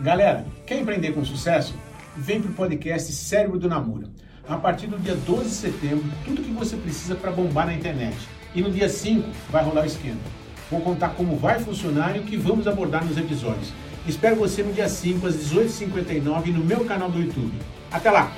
Galera, quer empreender com sucesso? Vem para o podcast Cérebro do Namoro. A partir do dia 12 de setembro, tudo que você precisa para bombar na internet. E no dia 5 vai rolar o esquema. Vou contar como vai funcionar e o que vamos abordar nos episódios. Espero você no dia 5 às 18h59 no meu canal do YouTube. Até lá!